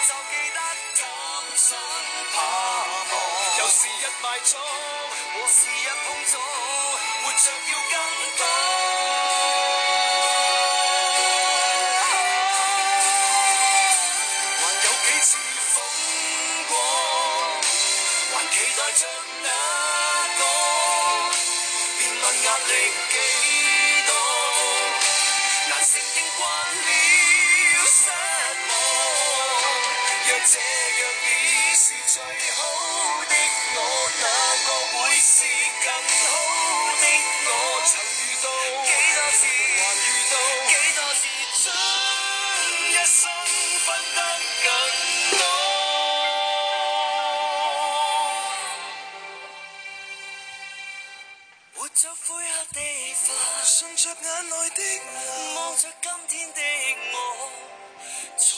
就記得貪生怕怕，有時一迷足，和時一碰阻，活著要更多。還有幾次風狂，還期待着哪個？別問壓力幾多，難勝关軍。这样已是最好的我，哪个会是更好的我？曾遇到几多次，还遇到几多次，将一生分得更多。活着灰黑的花，顺着眼内的，望着今天的。